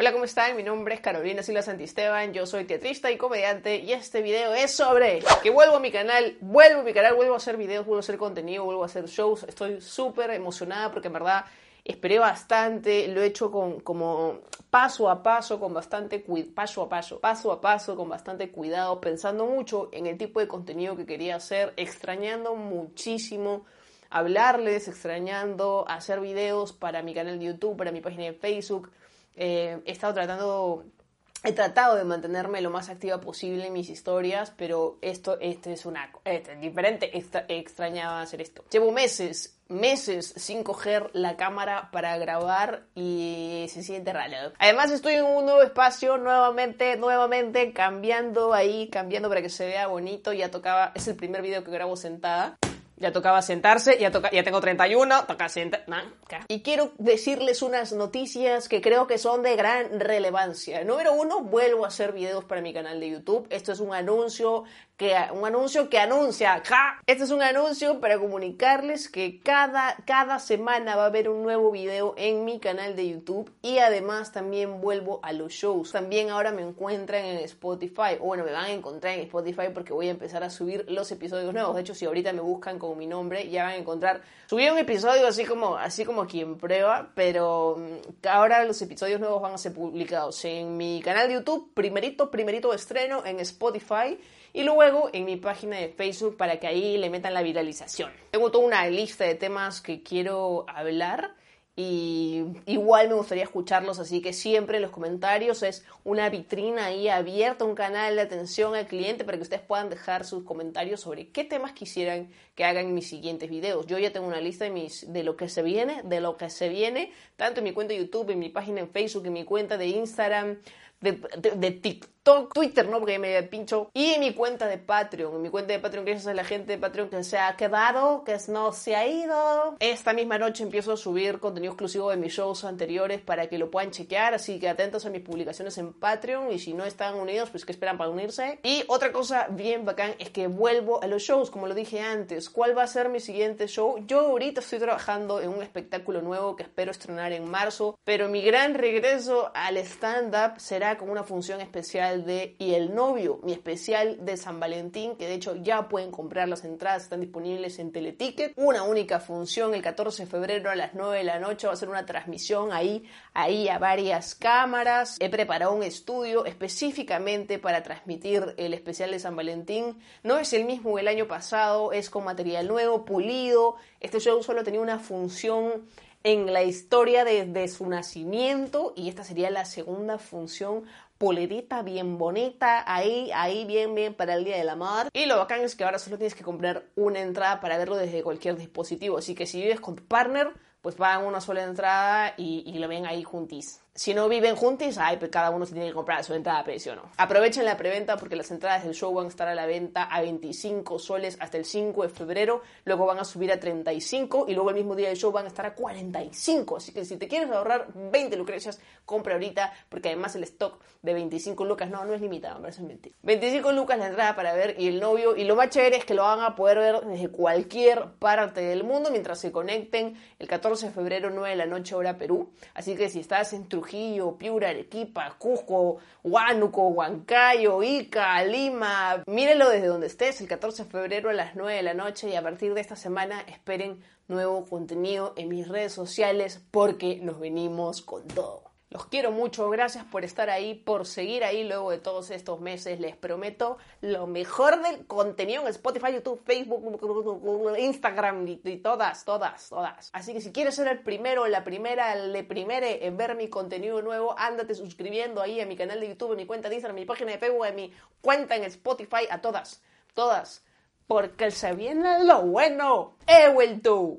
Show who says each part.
Speaker 1: Hola, ¿cómo están? Mi nombre es Carolina Silva Santisteban, yo soy teatrista y comediante y este video es sobre que vuelvo a mi canal, vuelvo a mi canal, vuelvo a hacer videos, vuelvo a hacer contenido, vuelvo a hacer shows, estoy súper emocionada porque en verdad esperé bastante, lo he hecho con como paso a paso, con bastante paso a paso, paso a paso, con bastante cuidado, pensando mucho en el tipo de contenido que quería hacer, extrañando muchísimo hablarles, extrañando hacer videos para mi canal de YouTube, para mi página de Facebook eh, he estado tratando, he tratado de mantenerme lo más activa posible en mis historias, pero esto, este es una, este es diferente, extrañaba hacer esto. Llevo meses, meses sin coger la cámara para grabar y se siente raro. Además estoy en un nuevo espacio, nuevamente, nuevamente cambiando ahí, cambiando para que se vea bonito. Ya tocaba, es el primer video que grabo sentada. Ya tocaba sentarse, ya, toca, ya tengo 31, toca sentar. y quiero decirles unas noticias que creo que son de gran relevancia. Número uno, vuelvo a hacer videos para mi canal de YouTube. Esto es un anuncio que, un anuncio que anuncia, ¡ja! Este es un anuncio para comunicarles que cada, cada semana va a haber un nuevo video en mi canal de YouTube y además también vuelvo a los shows. También ahora me encuentran en Spotify, o bueno, me van a encontrar en Spotify porque voy a empezar a subir los episodios nuevos. De hecho, si ahorita me buscan mi nombre, ya van a encontrar. Subí un episodio así como, así como quien prueba, pero mm, ahora los episodios nuevos van a ser publicados en mi canal de YouTube, primerito, primerito estreno en Spotify y luego en mi página de Facebook para que ahí le metan la viralización. Tengo toda una lista de temas que quiero hablar y igual me gustaría escucharlos, así que siempre en los comentarios es una vitrina ahí abierta, un canal de atención al cliente para que ustedes puedan dejar sus comentarios sobre qué temas quisieran que hagan en mis siguientes videos. Yo ya tengo una lista de, mis, de lo que se viene, de lo que se viene, tanto en mi cuenta de YouTube, en mi página en Facebook, en mi cuenta de Instagram, de, de TikTok Twitter, ¿no? Porque me pincho. Y mi cuenta de Patreon. Mi cuenta de Patreon, gracias a la gente de Patreon que se ha quedado, que no se ha ido. Esta misma noche empiezo a subir contenido exclusivo de mis shows anteriores para que lo puedan chequear. Así que atentos a mis publicaciones en Patreon. Y si no están unidos, pues que esperan para unirse. Y otra cosa bien bacán es que vuelvo a los shows, como lo dije antes. ¿Cuál va a ser mi siguiente show? Yo ahorita estoy trabajando en un espectáculo nuevo que espero estrenar en marzo. Pero mi gran regreso al stand-up será con una función especial de Y el novio, mi especial de San Valentín, que de hecho ya pueden comprar las entradas, están disponibles en Teleticket. Una única función el 14 de febrero a las 9 de la noche va a ser una transmisión ahí, ahí a varias cámaras. He preparado un estudio específicamente para transmitir el especial de San Valentín. No es el mismo el año pasado, es con material nuevo, pulido. Este show solo tenía una función en la historia desde su nacimiento y esta sería la segunda función polerita bien bonita, ahí, ahí bien, bien para el Día del Amor. Y lo bacán es que ahora solo tienes que comprar una entrada para verlo desde cualquier dispositivo, así que si vives con tu partner, pues pagan una sola entrada y, y lo ven ahí juntis si no viven juntos, ay, pues cada uno se tiene que comprar su entrada a precio, ¿no? Aprovechen la preventa porque las entradas del show van a estar a la venta a 25 soles hasta el 5 de febrero, luego van a subir a 35 y luego el mismo día del show van a estar a 45. Así que si te quieres ahorrar 20 lucrecias, compra ahorita porque además el stock de 25 lucas, no, no es limitado, me parece mentir. 25 lucas la entrada para ver y el novio y lo más chévere es que lo van a poder ver desde cualquier parte del mundo mientras se conecten el 14 de febrero 9 de la noche hora Perú. Así que si estás en Trujillo, Trujillo, Piura, Arequipa, Cusco, Huánuco, Huancayo, Ica, Lima. Mírenlo desde donde estés, el 14 de febrero a las 9 de la noche y a partir de esta semana esperen nuevo contenido en mis redes sociales porque nos venimos con todo. Los quiero mucho, gracias por estar ahí, por seguir ahí luego de todos estos meses. Les prometo lo mejor del contenido en Spotify, YouTube, Facebook, Instagram y, todas, todas, todas. Así que si quieres ser el primero, la primera, el primere en ver mi contenido nuevo, ándate suscribiendo ahí a mi canal de YouTube, a mi cuenta de Instagram, a mi página de Facebook, a mi cuenta en Spotify, a todas, todas. Porque se viene lo bueno. He vuelto.